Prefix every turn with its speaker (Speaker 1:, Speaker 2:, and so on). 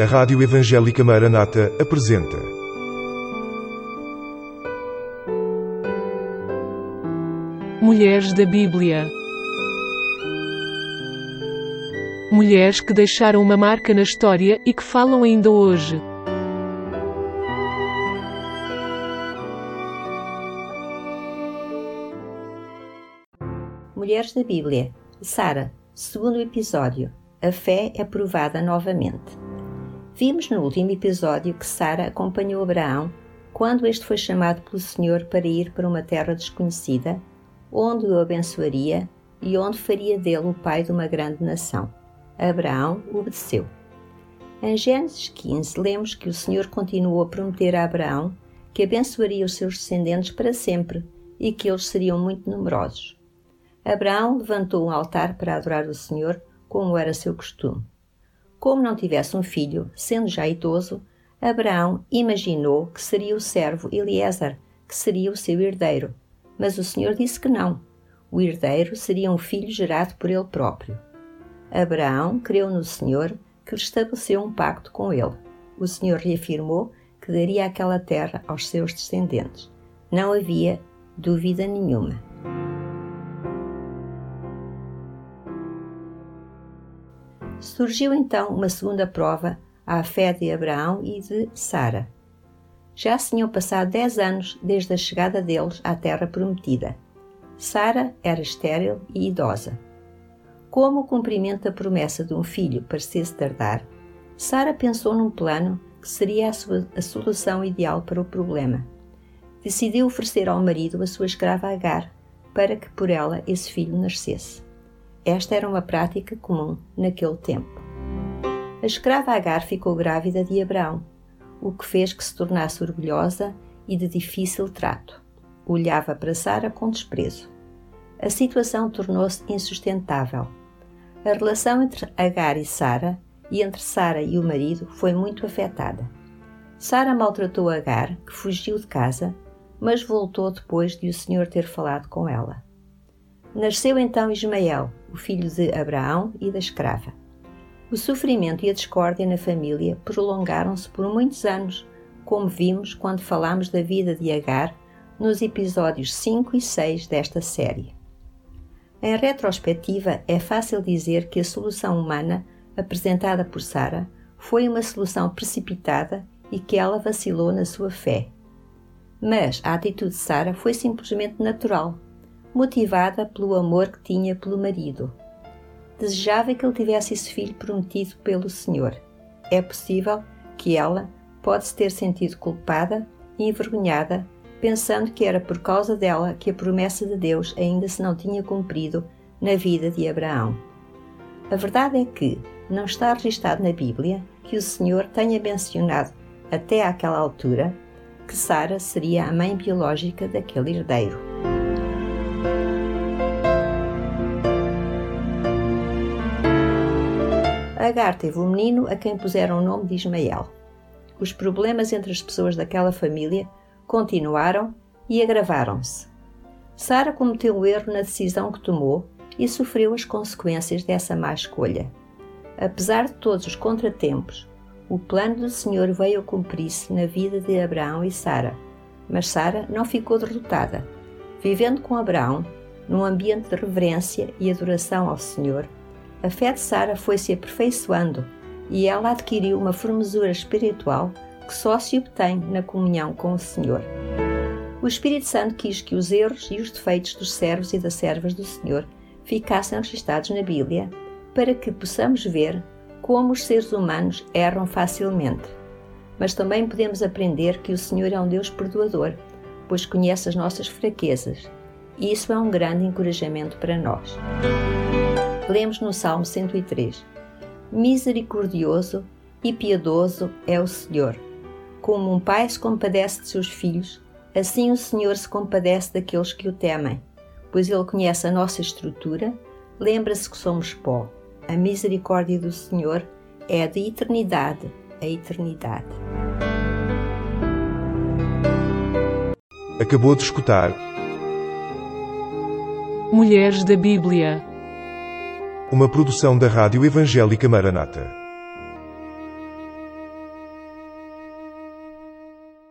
Speaker 1: A Rádio Evangélica Maranata apresenta.
Speaker 2: Mulheres da Bíblia. Mulheres que deixaram uma marca na história e que falam ainda hoje.
Speaker 3: Mulheres da Bíblia. Sara, segundo episódio. A fé é provada novamente. Vimos no último episódio que Sara acompanhou Abraão quando este foi chamado pelo Senhor para ir para uma terra desconhecida, onde o abençoaria e onde faria dele o pai de uma grande nação. Abraão obedeceu. Em Gênesis 15, lemos que o Senhor continuou a prometer a Abraão que abençoaria os seus descendentes para sempre e que eles seriam muito numerosos. Abraão levantou um altar para adorar o Senhor, como era seu costume. Como não tivesse um filho, sendo já idoso, Abraão imaginou que seria o servo Eliezer, que seria o seu herdeiro. Mas o Senhor disse que não. O herdeiro seria um filho gerado por ele próprio. Abraão creu no Senhor, que lhe estabeleceu um pacto com ele. O Senhor reafirmou que daria aquela terra aos seus descendentes. Não havia dúvida nenhuma. Surgiu então uma segunda prova à fé de Abraão e de Sara. Já se tinham passado dez anos desde a chegada deles à terra prometida. Sara era estéril e idosa. Como o cumprimento da promessa de um filho parecesse tardar, Sara pensou num plano que seria a, sua, a solução ideal para o problema. Decidiu oferecer ao marido a sua escrava Agar para que por ela esse filho nascesse. Esta era uma prática comum naquele tempo. A escrava Agar ficou grávida de Abraão, o que fez que se tornasse orgulhosa e de difícil trato. Olhava para Sara com desprezo. A situação tornou-se insustentável. A relação entre Agar e Sara e entre Sara e o marido foi muito afetada. Sara maltratou Agar, que fugiu de casa, mas voltou depois de o Senhor ter falado com ela. Nasceu então Ismael, o filho de Abraão e da escrava. O sofrimento e a discórdia na família prolongaram-se por muitos anos, como vimos quando falamos da vida de Agar nos episódios 5 e 6 desta série. Em retrospectiva, é fácil dizer que a solução humana apresentada por Sara foi uma solução precipitada e que ela vacilou na sua fé. Mas a atitude de Sara foi simplesmente natural motivada pelo amor que tinha pelo marido. Desejava que ele tivesse esse filho prometido pelo Senhor. É possível que ela pode-se ter sentido culpada e envergonhada, pensando que era por causa dela que a promessa de Deus ainda se não tinha cumprido na vida de Abraão. A verdade é que não está registado na Bíblia que o Senhor tenha mencionado até àquela altura que Sara seria a mãe biológica daquele herdeiro. Agar teve um menino a quem puseram o nome de Ismael. Os problemas entre as pessoas daquela família continuaram e agravaram-se. Sara cometeu o erro na decisão que tomou e sofreu as consequências dessa má escolha. Apesar de todos os contratempos, o plano do Senhor veio a cumprir-se na vida de Abraão e Sara, mas Sara não ficou derrotada. Vivendo com Abraão, num ambiente de reverência e adoração ao Senhor, a fé de Sara foi se aperfeiçoando e ela adquiriu uma formosura espiritual que só se obtém na comunhão com o Senhor. O Espírito Santo quis que os erros e os defeitos dos servos e das servas do Senhor ficassem registados na Bíblia, para que possamos ver como os seres humanos erram facilmente. Mas também podemos aprender que o Senhor é um Deus perdoador, pois conhece as nossas fraquezas, e isso é um grande encorajamento para nós lemos no Salmo 103: Misericordioso e piedoso é o Senhor. Como um pai se compadece de seus filhos, assim o Senhor se compadece daqueles que o temem, pois ele conhece a nossa estrutura, lembra-se que somos pó. A misericórdia do Senhor é de eternidade a eternidade.
Speaker 1: Acabou de escutar
Speaker 2: Mulheres da Bíblia
Speaker 1: uma produção da Rádio Evangélica Maranata.